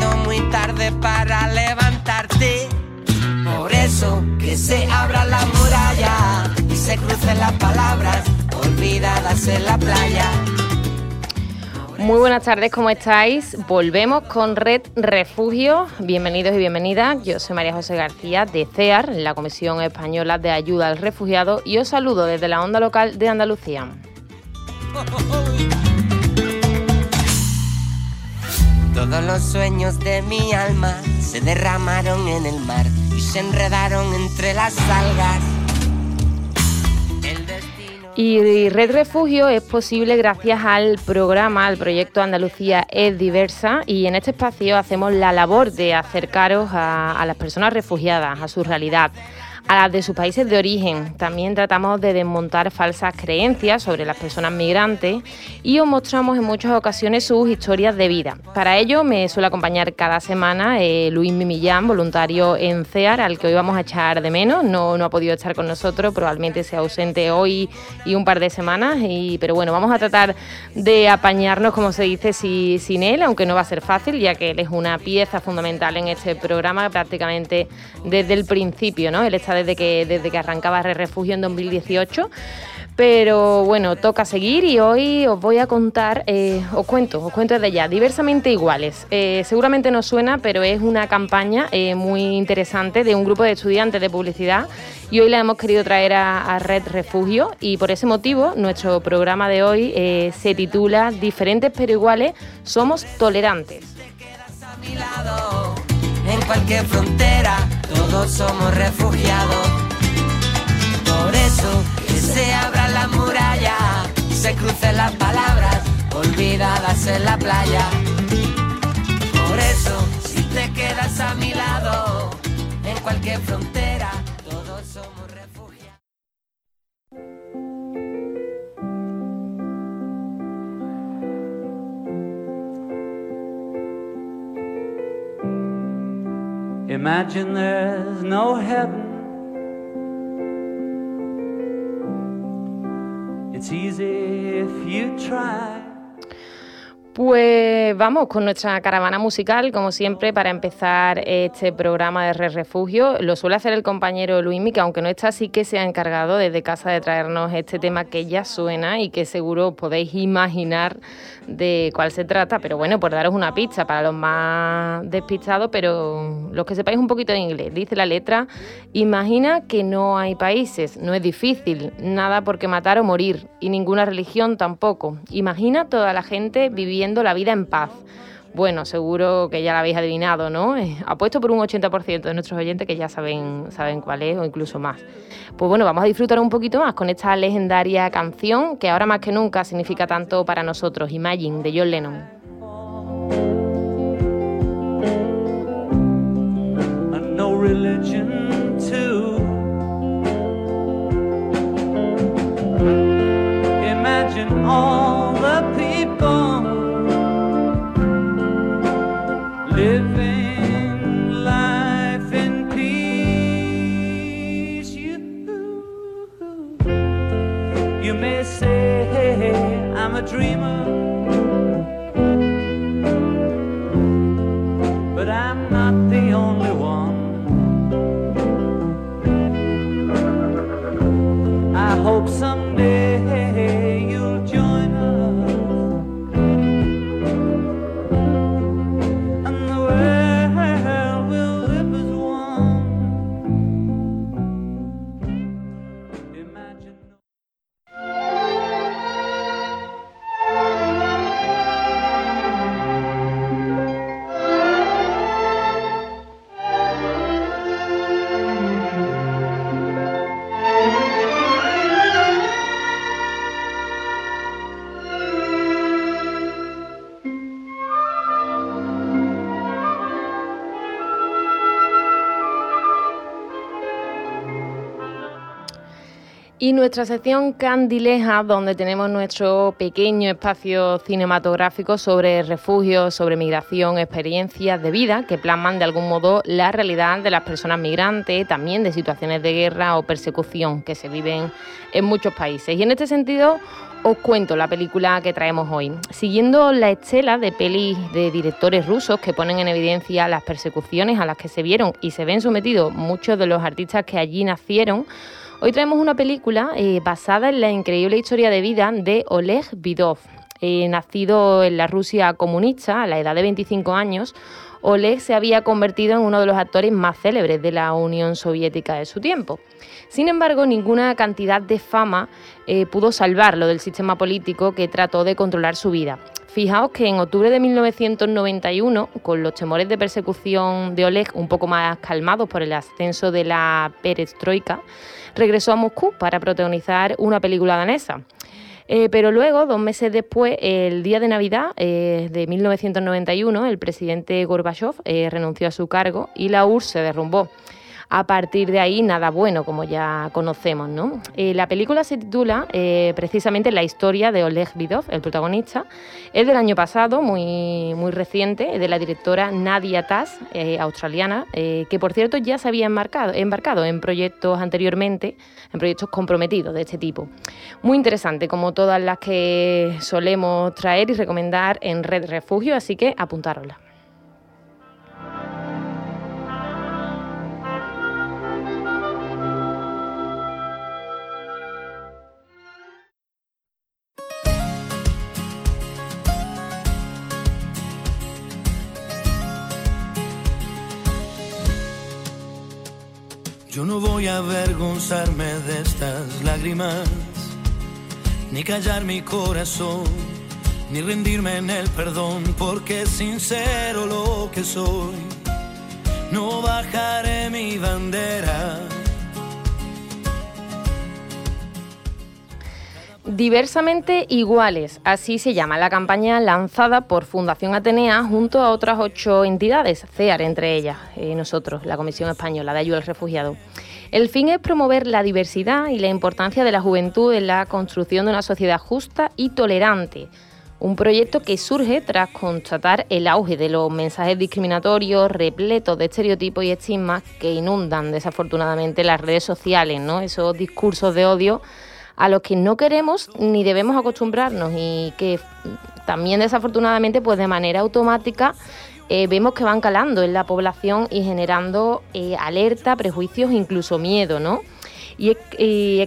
siendo muy tarde para levantarte. Por eso que se abra la muralla y se crucen las palabras olvidadas en la playa. Muy buenas tardes, ¿cómo estáis? Volvemos con Red Refugio. Bienvenidos y bienvenidas. Yo soy María José García de CEAR, la Comisión Española de Ayuda al Refugiado, y os saludo desde la onda local de Andalucía. Todos los sueños de mi alma se derramaron en el mar y se enredaron entre las algas. Y Red Refugio es posible gracias al programa, al proyecto Andalucía es diversa y en este espacio hacemos la labor de acercaros a, a las personas refugiadas, a su realidad a las de sus países de origen. También tratamos de desmontar falsas creencias sobre las personas migrantes y os mostramos en muchas ocasiones sus historias de vida. Para ello me suele acompañar cada semana eh, Luis Mimillán, voluntario en CEAR, al que hoy vamos a echar de menos. No, no ha podido estar con nosotros, probablemente sea ausente hoy y un par de semanas. Y, pero bueno, vamos a tratar de apañarnos, como se dice, sin él, aunque no va a ser fácil, ya que él es una pieza fundamental en este programa prácticamente desde el principio. ¿no? Él está desde que, desde que arrancaba Re Refugio en 2018. Pero bueno, toca seguir y hoy os voy a contar, eh, os cuento, os cuento desde ya, diversamente iguales. Eh, seguramente no suena, pero es una campaña eh, muy interesante de un grupo de estudiantes de publicidad y hoy la hemos querido traer a, Red Refugio y por ese motivo nuestro programa de hoy se titula Diferentes pero iguales, somos tolerantes. En cualquier frontera todos somos refugiados. Por eso que se abra la muralla y se crucen las palabras olvidadas en la playa. Por eso si te quedas a mi lado en cualquier frontera Imagine there's no heaven. It's easy if you try. Pues vamos con nuestra caravana musical, como siempre, para empezar este programa de Re Refugio. Lo suele hacer el compañero Luismi, que aunque no está, sí que se ha encargado desde casa de traernos este tema que ya suena y que seguro podéis imaginar de cuál se trata, pero bueno, por daros una pista para los más despistados, pero los que sepáis un poquito de inglés. Dice la letra, imagina que no hay países, no es difícil, nada por qué matar o morir, y ninguna religión tampoco. Imagina toda la gente viviendo la vida en paz. Bueno, seguro que ya la habéis adivinado, ¿no? Eh, apuesto por un 80% de nuestros oyentes que ya saben, saben cuál es o incluso más. Pues bueno, vamos a disfrutar un poquito más con esta legendaria canción que ahora más que nunca significa tanto para nosotros, Imagine, de John Lennon. All the people you may say I'm a dreamer, but I'm not the only one. I hope someday Y nuestra sección Candileja, donde tenemos nuestro pequeño espacio cinematográfico sobre refugios, sobre migración, experiencias de vida que plasman de algún modo la realidad de las personas migrantes, también de situaciones de guerra o persecución que se viven en muchos países. Y en este sentido, os cuento la película que traemos hoy. Siguiendo la estela de pelis de directores rusos que ponen en evidencia las persecuciones a las que se vieron y se ven sometidos muchos de los artistas que allí nacieron, Hoy traemos una película eh, basada en la increíble historia de vida de Oleg Vidov. Eh, nacido en la Rusia comunista a la edad de 25 años, Oleg se había convertido en uno de los actores más célebres de la Unión Soviética de su tiempo. Sin embargo, ninguna cantidad de fama eh, pudo salvarlo del sistema político que trató de controlar su vida. Fijaos que en octubre de 1991, con los temores de persecución de Oleg un poco más calmados por el ascenso de la perestroika, regresó a Moscú para protagonizar una película danesa. Eh, pero luego, dos meses después, el día de Navidad eh, de 1991, el presidente Gorbachev eh, renunció a su cargo y la URSS se derrumbó a partir de ahí nada bueno, como ya conocemos. ¿no? Eh, la película se titula eh, precisamente La historia de Oleg Vidov, el protagonista. Es del año pasado, muy, muy reciente, de la directora Nadia Tass, eh, australiana, que por cierto ya se había embarcado, en proyectos anteriormente, en proyectos comprometidos de este tipo. Muy interesante, como todas las que solemos traer y recomendar en Red Refugio, así que apuntárosla. Voy a avergonzarme de estas lágrimas, ni callar mi corazón, ni rendirme en el perdón, porque sincero lo que soy. No bajaré mi bandera. Diversamente iguales, así se llama la campaña lanzada por Fundación Atenea junto a otras ocho entidades, CEAR entre ellas, y nosotros, la Comisión Española de Ayuda al Refugiado. El fin es promover la diversidad y la importancia de la juventud en la construcción de una sociedad justa y tolerante. Un proyecto que surge tras constatar el auge de los mensajes discriminatorios, repletos de estereotipos y estigmas que inundan desafortunadamente las redes sociales, ¿no? Esos discursos de odio a los que no queremos ni debemos acostumbrarnos y que también desafortunadamente pues de manera automática eh, vemos que van calando en la población y generando eh, alerta, prejuicios, incluso miedo, ¿no? Y es,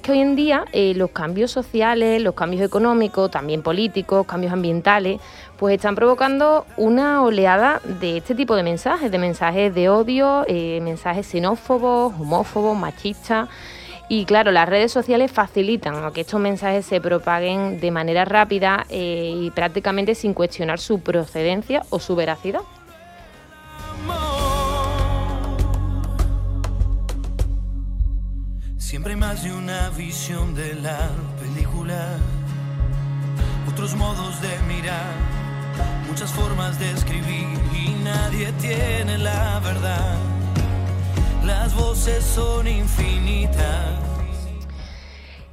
que hoy en día eh, los cambios sociales, los cambios económicos, también políticos, cambios ambientales, pues están provocando una oleada de este tipo de mensajes, de mensajes de odio, mensajes xenófobos, homófobos, machistas. Y claro, las redes sociales facilitan que estos mensajes se propaguen de manera rápida y prácticamente sin cuestionar su procedencia o su veracidad. Siempre más de una visión de la película, otros modos de mirar, muchas formas de escribir y nadie tiene la verdad. Las voces son infinitas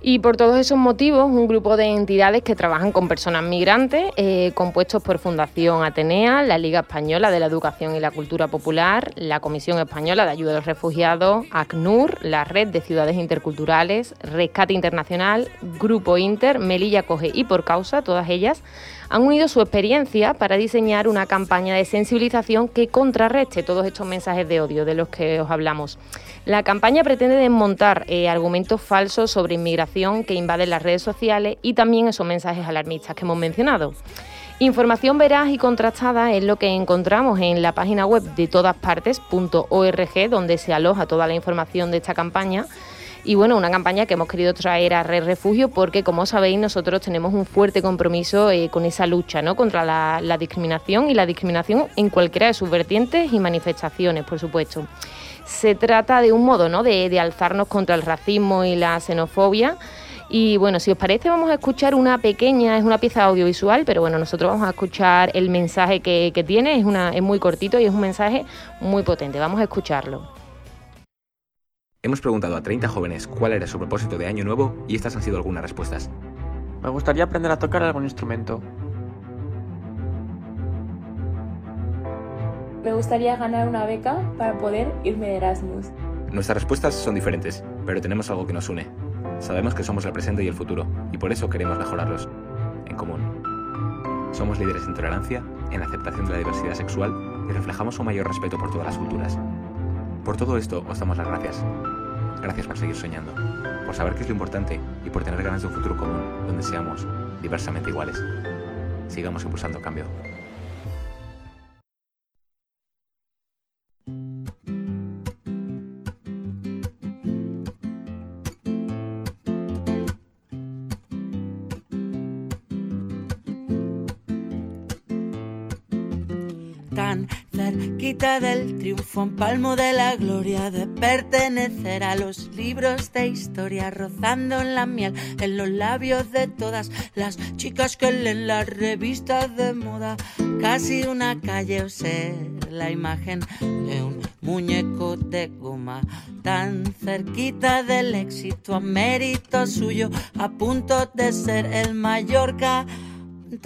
y por todos esos motivos, un grupo de entidades que trabajan con personas migrantes, eh, compuestos por Fundación Atenea, la Liga Española de la Educación y la Cultura Popular, la Comisión Española de Ayuda a los Refugiados, ACNUR, la Red de Ciudades Interculturales, Rescate Internacional, Grupo Inter, Melilla Coge y Por Causa, todas ellas han unido su experiencia para diseñar una campaña de sensibilización que contrarreste todos estos mensajes de odio de los que os hablamos. La campaña pretende desmontar eh, argumentos falsos sobre inmigración que invaden las redes sociales y también esos mensajes alarmistas que hemos mencionado. Información veraz y contrastada es lo que encontramos en la página web de todaspartes.org, donde se aloja toda la información de esta campaña y bueno, una campaña que hemos querido traer a Red Refugio porque, como sabéis, nosotros tenemos un fuerte compromiso eh, con esa lucha ¿no? contra la, discriminación y la discriminación en cualquiera de sus vertientes y manifestaciones, por supuesto. Se trata de un modo ¿no? de, alzarnos contra el racismo y la xenofobia. Y bueno, si os parece, vamos a escuchar una pequeña, es una pieza audiovisual, pero bueno, nosotros vamos a escuchar el mensaje que, que tiene, es, una, es muy cortito y es un mensaje muy potente. Vamos a escucharlo. Hemos preguntado a 30 jóvenes cuál era su propósito de año nuevo y estas han sido algunas respuestas. Me gustaría aprender a tocar algún instrumento. Me gustaría ganar una beca para poder irme de Erasmus. Nuestras respuestas son diferentes, pero tenemos algo que nos une. Sabemos que somos el presente y el futuro, y por eso queremos mejorarlos. En común. Somos líderes en tolerancia, en aceptación de la diversidad sexual y reflejamos un mayor respeto por todas las culturas. Por todo esto os damos las gracias. Gracias por seguir soñando, por saber qué es lo importante y por tener ganas de un futuro común donde seamos diversamente iguales. Sigamos impulsando cambio. Cerquita del triunfo, en palmo de la gloria de pertenecer a los libros de historia, rozando en la miel en los labios de todas las chicas que leen las revistas de moda, casi una calle o ser la imagen de un muñeco de goma, tan cerquita del éxito a mérito suyo, a punto de ser el Mallorca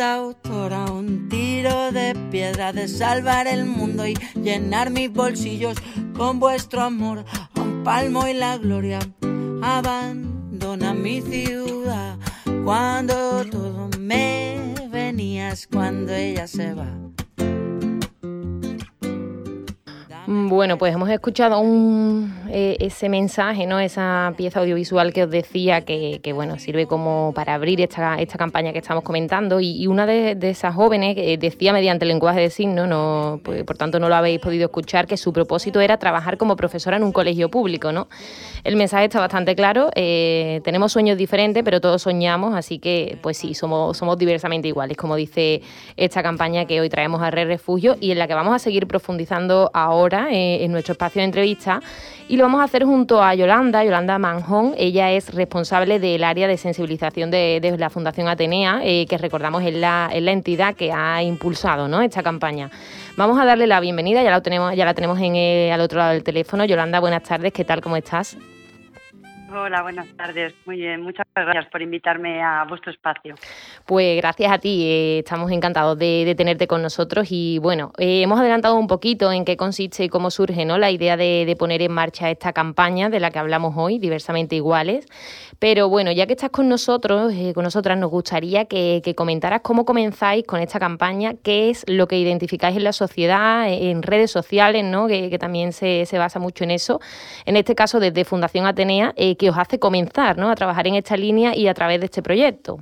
autora, un de piedra de salvar el mundo y llenar mis bolsillos con vuestro amor, un palmo y la gloria. Abandona mi ciudad cuando todo me venías, cuando ella se va. Bueno, pues hemos escuchado eh, ese mensaje, ¿no? Esa pieza audiovisual que os decía que, bueno, sirve como para abrir esta, esta campaña que estamos comentando. Y, una de, esas jóvenes decía mediante lenguaje de signos, no, pues, por tanto no lo habéis podido escuchar, que su propósito era trabajar como profesora en un colegio público, ¿no? El mensaje está bastante claro. Eh, tenemos sueños diferentes, pero todos soñamos, así que, pues sí, somos, somos diversamente iguales, como dice esta campaña que hoy traemos a Red Refugio y en la que vamos a seguir profundizando ahora eh, en nuestro espacio de entrevista y lo vamos a hacer junto a Yolanda, Yolanda Manjón. Ella es responsable del área de sensibilización de, la Fundación Atenea, eh, que recordamos es la, entidad que ha impulsado esta campaña. Vamos a darle la bienvenida, ya la tenemos, ya la tenemos en al otro lado del teléfono. Yolanda, buenas tardes, ¿qué tal? ¿Cómo estás? Hola, buenas tardes. Muy bien, muchas gracias por invitarme a vuestro espacio. Pues gracias a ti, eh, estamos encantados de, tenerte con nosotros y bueno, eh, hemos adelantado un poquito en qué consiste y cómo surge ¿no? la idea de, poner en marcha esta campaña de la que hablamos hoy, diversamente iguales. Pero bueno, ya que estás con nosotros, eh, con nosotras, nos gustaría que, comentaras cómo comenzáis con esta campaña, qué es lo que identificáis en la sociedad, en redes sociales, ¿no? que, también se, se, basa mucho en eso. En este caso, desde Fundación Atenea, que os hace comenzar ¿no? a trabajar en esta línea y a través de este proyecto.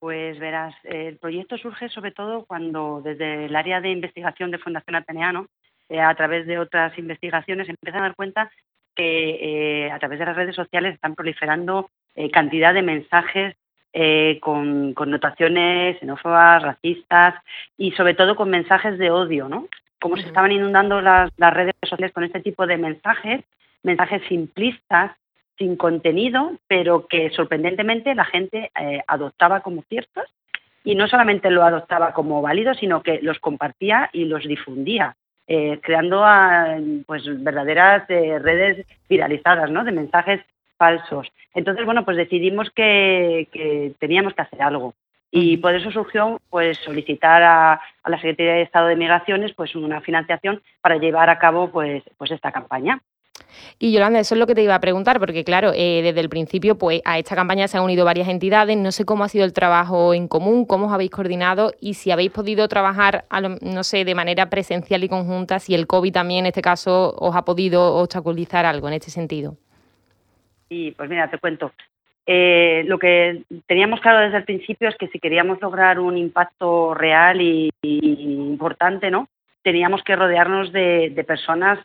Pues verás, el proyecto surge sobre todo cuando desde el área de investigación de Fundación Ateneano, eh, a través de otras investigaciones, empiezan a dar cuenta que eh, a través de las redes sociales están proliferando eh, cantidad de mensajes con connotaciones xenófobas, racistas y sobre todo con mensajes de odio, ¿no? Como se estaban inundando las, las redes sociales con este tipo de mensajes, mensajes simplistas, sin contenido, pero que sorprendentemente la gente eh, adoptaba como ciertos y no solamente lo adoptaba como válido, sino que los compartía y los difundía, eh, creando ah, pues verdaderas eh, redes viralizadas ¿no? de mensajes falsos. Entonces, bueno, pues decidimos que, teníamos que hacer algo. Y por eso surgió pues solicitar a, a, la Secretaría de Estado de Migraciones pues una financiación para llevar a cabo pues, pues esta campaña. Y Yolanda, eso es lo que te iba a preguntar, porque claro, eh, desde el principio, pues a esta campaña se han unido varias entidades. No sé cómo ha sido el trabajo en común, cómo os habéis coordinado y si habéis podido trabajar, no sé, de manera presencial y conjunta, si el COVID también en este caso os ha podido obstaculizar algo en este sentido. Sí, pues mira, te cuento. Eh, lo que teníamos claro desde el principio es que si queríamos lograr un impacto real y, importante, ¿no? Teníamos que rodearnos de personas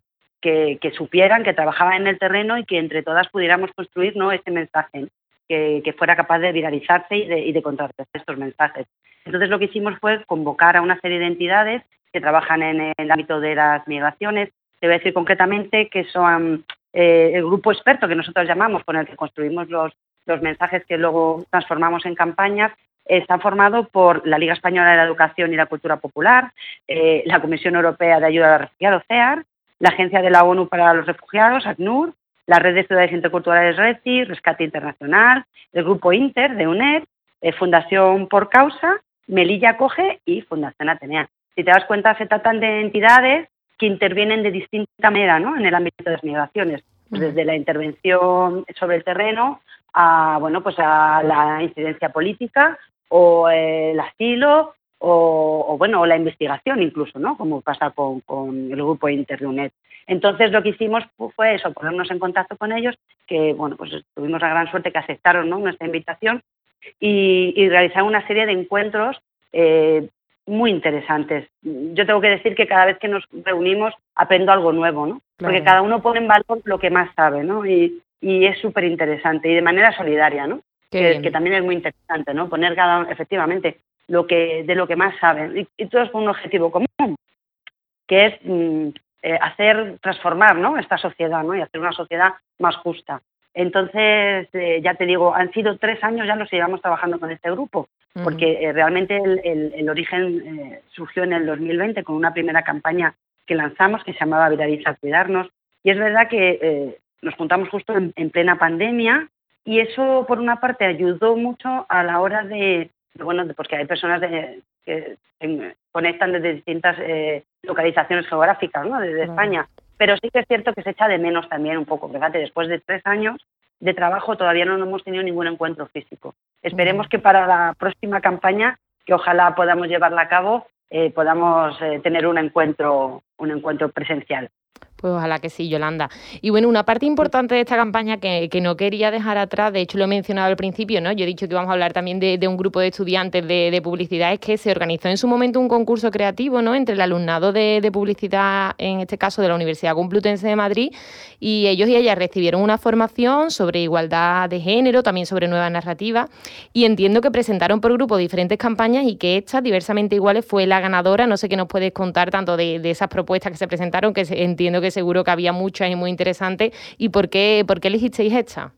que, supieran, que trabajaban en el terreno y que entre todas pudiéramos construir ¿no? ese mensaje que, fuera capaz de viralizarse y de, y contrarrestar estos mensajes. Entonces lo que hicimos fue convocar a una serie de entidades que trabajan en el ámbito de las migraciones. Te voy a decir concretamente que son eh, el grupo experto que nosotros llamamos, con el que construimos los, mensajes que luego transformamos en campañas, está formado por la Liga Española de la Educación y la Cultura Popular, eh, la Comisión Europea de Ayuda a los Refugiados, CEAR, la Agencia de la ONU para los Refugiados, ACNUR, la Red de Ciudades Interculturales RECI, Rescate Internacional, el Grupo Inter de UNED, eh, Fundación Por Causa, Melilla Coge y Fundación Atenea. Si te das cuenta, se tratan de entidades que intervienen de distinta manera ¿no? en el ámbito de las migraciones, pues desde la intervención sobre el terreno a, bueno, pues a la incidencia política o el asilo o, bueno, o la investigación incluso, ¿no? Como pasa con, el grupo Internet. Entonces lo que hicimos fue eso, ponernos en contacto con ellos, que bueno, pues tuvimos la gran suerte que aceptaron nuestra invitación y, y realizar una serie de encuentros eh, muy interesantes. Yo tengo que decir que cada vez que nos reunimos aprendo algo nuevo, ¿no? Porque cada uno pone en valor lo que más sabe, ¿no? Y, y es súper interesante y de manera solidaria, ¿no? Que, que, también es muy interesante, ¿no? Poner cada efectivamente, lo que, de lo que más saben. Y, y todos con un objetivo común, que es mm, eh, hacer, transformar ¿no? esta sociedad ¿no? y hacer una sociedad más justa. Entonces, eh, ya te digo, han sido tres años ya los que llevamos trabajando con este grupo, porque eh, realmente el, el, origen surgió en el 2020 con una primera campaña que lanzamos que se llamaba Viraliza Cuidarnos. Y es verdad que nos juntamos justo en, plena pandemia y eso, por una parte, ayudó mucho a la hora de, bueno, porque hay personas que conectan desde distintas eh, localizaciones geográficas, ¿no? Desde España. Pero sí que es cierto que se echa de menos también un poco. Fíjate, después de tres años de trabajo todavía no hemos tenido ningún encuentro físico. Esperemos que para la próxima campaña, que ojalá podamos llevarla a cabo, eh, podamos eh, tener un encuentro, un encuentro presencial. Pues ojalá que sí, Yolanda. Y bueno, una parte importante de esta campaña que, no quería dejar atrás, de hecho lo he mencionado al principio, ¿no? Yo he dicho que vamos a hablar también de, un grupo de estudiantes de, publicidad, es que se organizó en su momento un concurso creativo, ¿no? Entre el alumnado de, publicidad, en este caso de la Universidad Complutense de Madrid, y ellos y ellas recibieron una formación sobre igualdad de género, también sobre nuevas narrativas, y entiendo que presentaron por grupo diferentes campañas y que esta, diversamente iguales, fue la ganadora. No sé qué nos puedes contar tanto de, esas propuestas que se presentaron, que entiendo que seguro que había muchas y muy interesantes. ¿Y por qué, por qué elegisteis esta?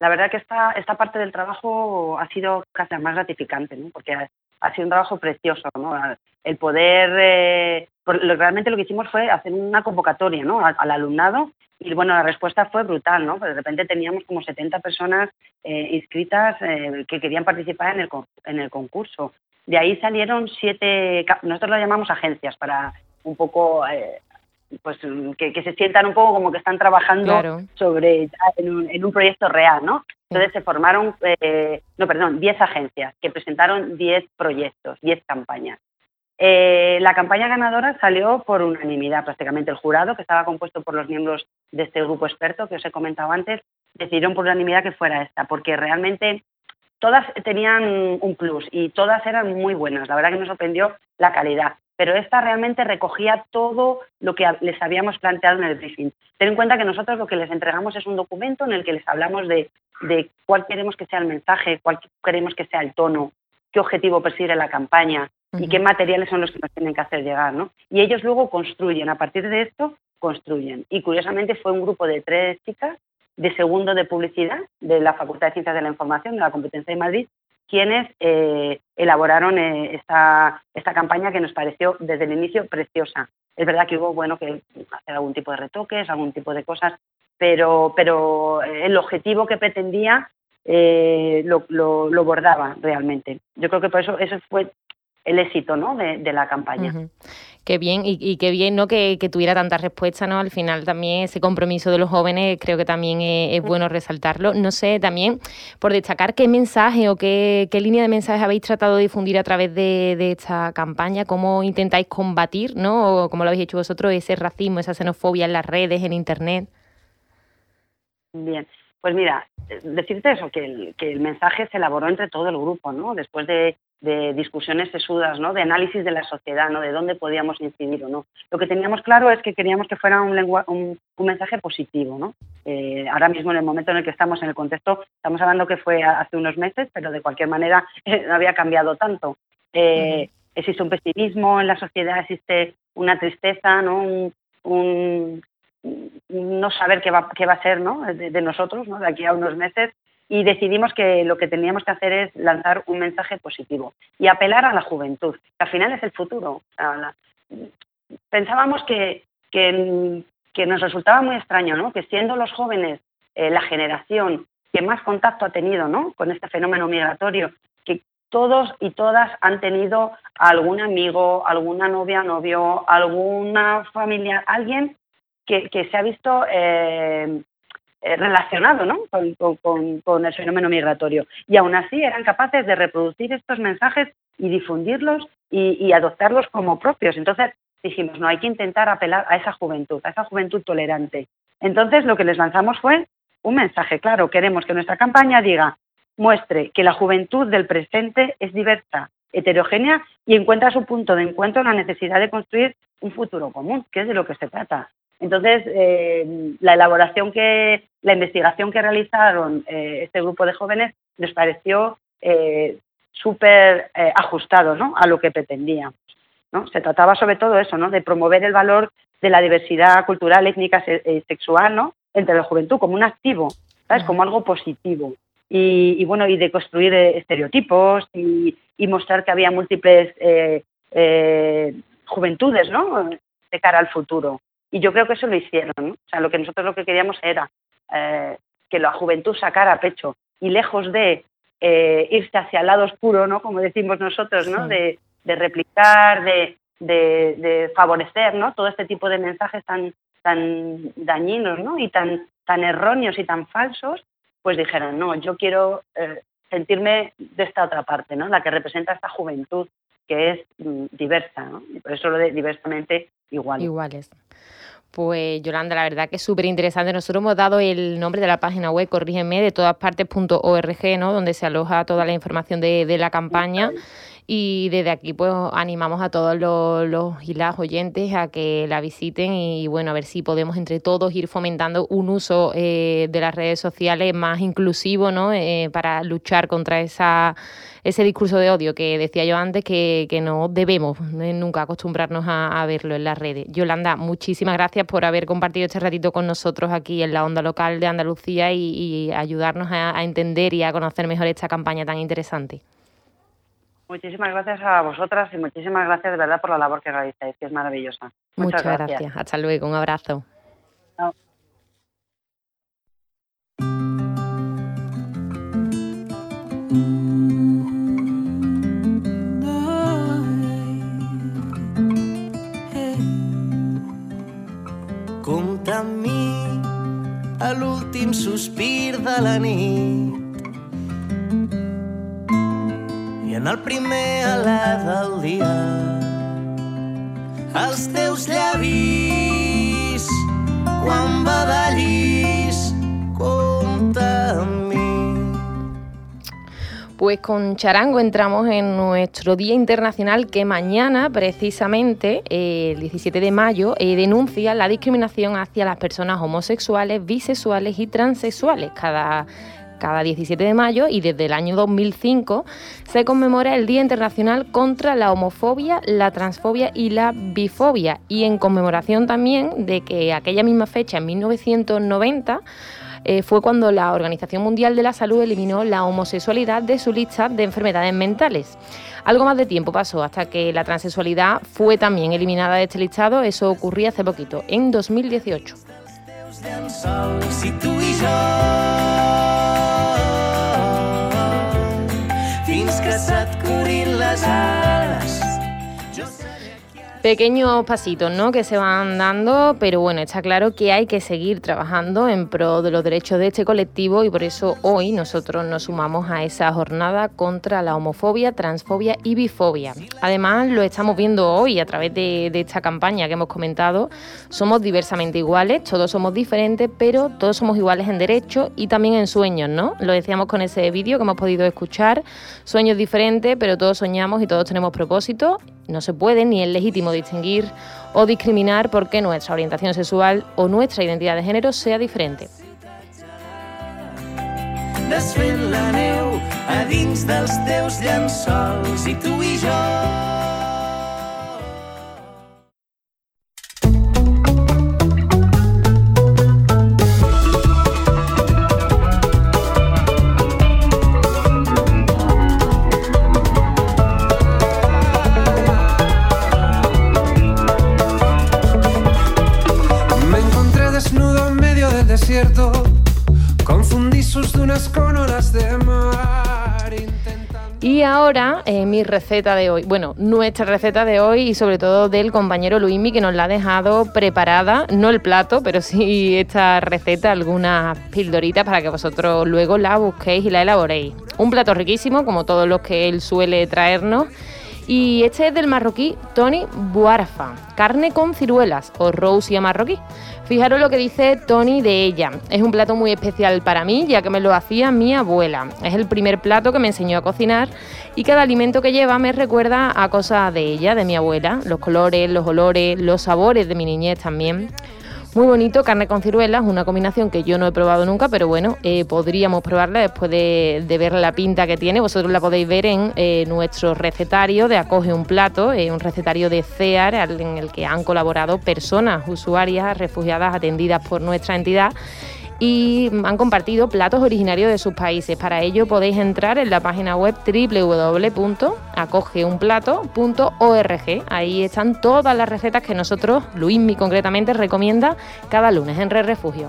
La verdad que esta, esta parte del trabajo ha sido casi más gratificante, porque ha, sido un trabajo precioso. ¿no? El poder, eh, realmente lo que hicimos fue hacer una convocatoria ¿no? al, alumnado y bueno, la respuesta fue brutal, ¿no? de repente teníamos como 70 personas eh, inscritas eh, que querían participar en el, en el concurso. De ahí salieron siete, nosotros lo llamamos agencias para un poco pues que, se sientan un poco como que están trabajando sobre en un, proyecto real, ¿no? Entonces se formaron, eh, no, perdón, 10 agencias que presentaron 10 proyectos, 10 campañas. Eh, la campaña ganadora salió por unanimidad, prácticamente el jurado, que estaba compuesto por los miembros de este grupo experto que os he comentado antes, decidieron por unanimidad que fuera esta, porque realmente todas tenían un plus y todas eran muy buenas. La verdad que me sorprendió la calidad pero esta realmente recogía todo lo que les habíamos planteado en el briefing. Ten en cuenta que nosotros lo que les entregamos es un documento en el que les hablamos de, cuál queremos que sea el mensaje, cuál queremos que sea el tono, qué objetivo persigue la campaña y qué materiales son los que nos tienen que hacer llegar. ¿no? Y ellos luego construyen, a partir de esto, construyen. Y curiosamente fue un grupo de tres chicas de segundo de publicidad de la Facultad de Ciencias de la Información de la Competencia de Madrid quienes eh, elaboraron eh, esta, esta campaña que nos pareció desde el inicio preciosa. Es verdad que hubo bueno que hacer algún tipo de retoques, algún tipo de cosas, pero, pero eh, el objetivo que pretendía lo, lo, bordaba realmente. Yo creo que por eso eso fue el éxito ¿no? de, la campaña. Qué bien, y, qué bien ¿no? Que, tuviera tanta respuesta, ¿no? Al final también ese compromiso de los jóvenes creo que también es, bueno resaltarlo. No sé, también por destacar qué mensaje o qué, línea de mensajes habéis tratado de difundir a través de, esta campaña, cómo intentáis combatir, ¿no? O como lo habéis hecho vosotros, ese racismo, esa xenofobia en las redes, en Internet. Bien, pues mira, decirte eso, que el, que el mensaje se elaboró entre todo el grupo, ¿no? Después de de discusiones sesudas, ¿no? de análisis de la sociedad, ¿no? de dónde podíamos incidir o no. Lo que teníamos claro es que queríamos que fuera un, un, mensaje positivo. ¿no? Eh, ahora mismo, en el momento en el que estamos, en el contexto, estamos hablando que fue hace unos meses, pero de cualquier manera no había cambiado tanto. Eh, existe un pesimismo en la sociedad, existe una tristeza, ¿no? Un, no saber qué va, qué va a ser ¿no? de, nosotros ¿no? de aquí a unos meses y decidimos que lo que teníamos que hacer es lanzar un mensaje positivo y apelar a la juventud, que al final es el futuro. pensábamos que, que, que nos resultaba muy extraño, ¿no? Que siendo los jóvenes eh, la generación que más contacto ha tenido, ¿no? Con este fenómeno migratorio, que todos y todas han tenido algún amigo, alguna novia, novio, alguna familia, alguien que, se ha visto eh, eh, relacionado ¿no? con, el fenómeno migratorio. Y aún así eran capaces de reproducir estos mensajes y difundirlos y, adoptarlos como propios. Entonces dijimos, no, hay que intentar apelar a esa juventud, a esa juventud tolerante. Entonces lo que les lanzamos fue un mensaje claro. Queremos que nuestra campaña diga, muestre que la juventud del presente es diversa, heterogénea y encuentra su punto de encuentro en la necesidad de construir un futuro común, que es de lo que se trata. Entonces, eh, la elaboración que, la investigación que realizaron eh, este grupo de jóvenes nos pareció eh, súper ajustado ¿no? a lo que pretendíamos. ¿no? Se trataba sobre todo eso, ¿no? de promover el valor de la diversidad cultural, étnica y sexual ¿no? entre la juventud como un activo, ¿sabes? como algo positivo. Y, bueno, y de construir estereotipos y, mostrar que había múltiples juventudes ¿no? de cara al futuro. Y yo creo que eso lo hicieron. O sea, lo que nosotros lo que queríamos era eh, que la juventud sacara pecho y lejos de eh, irse hacia el lado oscuro, ¿no? Como decimos nosotros, ¿no? De, replicar, de, favorecer, ¿no? Todo este tipo de mensajes tan, tan dañinos, ¿no? Y tan, tan erróneos y tan falsos, pues dijeron, no, yo quiero eh, sentirme de esta otra parte, ¿no? La que representa esta juventud que es mm, diversa, ¿no? Por eso lo de diversamente iguales. Iguales. Pues Yolanda, la verdad que es súper interesante. Nosotros hemos dado el nombre de la página web, corrígeme, de todas ¿no? Donde se aloja toda la información de, de la campaña. Y desde aquí pues animamos a todos los, y las oyentes a que la visiten y bueno, a ver si podemos entre todos ir fomentando un uso eh, de las redes sociales más inclusivo, ¿no? Eh, para luchar contra esa ese discurso de odio que decía yo antes que, no debemos eh, nunca acostumbrarnos a, verlo en las redes. Yolanda, muchísimas gracias por haber compartido este ratito con nosotros aquí en la onda local de Andalucía y, ayudarnos a entender y a conocer mejor esta campaña tan interesante. Muchísimas gracias a vosotras y muchísimas gracias de verdad por la labor que realizáis, que es maravillosa. Muchas, gracias. Hasta luego. Un abrazo. al último suspir de la nit en el primer alè del dia els teus llavis quan badallis compta mi Pues con Charango entramos en nuestro Día Internacional que mañana, precisamente, el 17 de mayo, eh, denuncia la discriminación hacia las personas homosexuales, bisexuales y transexuales. Cada cada 17 de mayo y desde el año 2005 se conmemora el Día Internacional contra la Homofobia, la Transfobia y la Bifobia y en conmemoración también de que aquella misma fecha, en 1990, eh, fue cuando la Organización Mundial de la Salud eliminó la homosexualidad de su lista de enfermedades mentales. Algo más de tiempo pasó hasta que la transexualidad fue también eliminada de este listado, eso ocurría hace poquito, en 2018. llençol, si tu i jo fins que se't les ales. Pequeños pasitos ¿no? que se van dando, pero bueno, está claro que hay que seguir trabajando en pro de los derechos de este colectivo y por eso hoy nosotros nos sumamos a esa jornada contra la homofobia, transfobia y bifobia. Además, lo estamos viendo hoy a través de, esta campaña que hemos comentado. Somos diversamente iguales, todos somos diferentes, pero todos somos iguales en derechos y también en sueños, ¿no? Lo decíamos con ese vídeo que hemos podido escuchar. Sueños diferentes, pero todos soñamos y todos tenemos propósitos no se puede ni es legítimo distinguir o discriminar porque nuestra orientación sexual o nuestra identidad de género sea diferente. desfent la neu a dins dels teus llençols i tu i jo Y ahora eh, mi receta de hoy, bueno, nuestra receta de hoy y sobre todo del compañero Luismi que nos la ha dejado preparada, no el plato, pero sí esta receta, algunas pildoritas para que vosotros luego la busquéis y la elaboréis. Un plato riquísimo, como todos los que él suele traernos. Y este es del marroquí Tony Buarfa, carne con ciruelas o rosia marroquí. Fijaros lo que dice Tony de ella. Es un plato muy especial para mí, ya que me lo hacía mi abuela. Es el primer plato que me enseñó a cocinar y cada alimento que lleva me recuerda a cosas de ella, de mi abuela. Los colores, los olores, los sabores de mi niñez también. Muy bonito, carne con ciruelas, una combinación que yo no he probado nunca, pero bueno, eh, podríamos probarla después de, ver la pinta que tiene. Vosotros la podéis ver en eh, nuestro recetario de Acoge un Plato, eh, un recetario de CEAR en el que han colaborado personas usuarias refugiadas atendidas por nuestra entidad y han compartido platos originarios de sus países. Para ello podéis entrar en la página web www.acogeunplato.org. Ahí están todas las recetas que nosotros, Luismi concretamente, recomienda cada lunes en Red Refugio.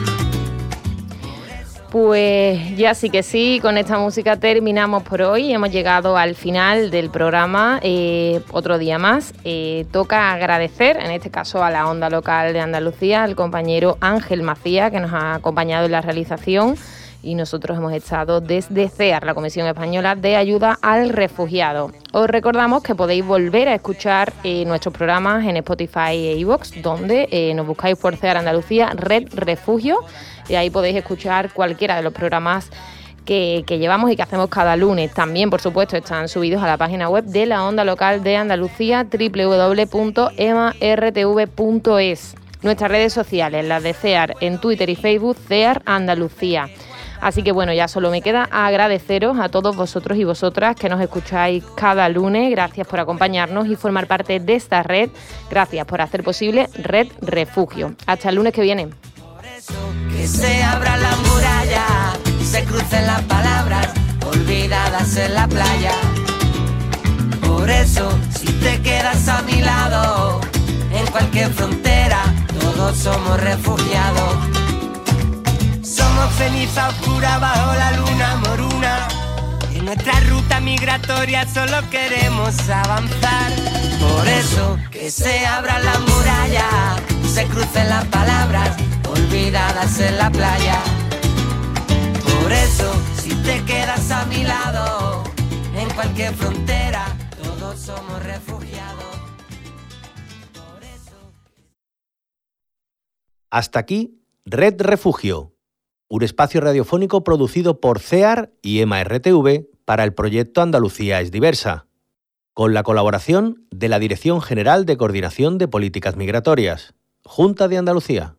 Pues ya sí que sí, con esta música terminamos por hoy. Hemos llegado al final del programa. Eh, otro día más. Eh, toca agradecer, en este caso a la onda local de Andalucía, al compañero Ángel Macía, que nos ha acompañado en la realización. Y nosotros hemos estado desde CEAR, la Comisión Española de Ayuda al Refugiado. Os recordamos que podéis volver a escuchar eh, nuestros programas en Spotify e iVoox, donde nos buscáis por CEAR Andalucía, Red Refugio y ahí podéis escuchar cualquiera de los programas que, llevamos y que hacemos cada lunes. También, por supuesto, están subidos a la página web de la onda local de Andalucía, www.emartv.es. Nuestras redes sociales, las de CEAR en Twitter y Facebook, CEAR Andalucía. Así que bueno, ya solo me queda agradeceros a todos vosotros y vosotras que nos escucháis cada lunes. Gracias por acompañarnos y formar parte de esta red. Gracias por hacer posible Red Refugio. Hasta el lunes que viene. Que se abra la muralla se crucen las palabras olvidadas en la playa. Por eso, si te quedas a mi lado, en cualquier frontera, todos somos refugiados. Somos ceniza oscura bajo la luna moruna. En nuestra ruta migratoria solo queremos avanzar. Por eso, que se abra la muralla, se crucen las palabras olvidadas en la playa. Por eso, si te quedas a mi lado, en cualquier frontera, todos somos refugiados. Hasta aquí, Red Refugio, un espacio radiofónico producido por CEAR y EMA RTV para el proyecto Andalucía es diversa, con la colaboración de la Dirección General de Coordinación de Políticas Migratorias, Junta de Andalucía.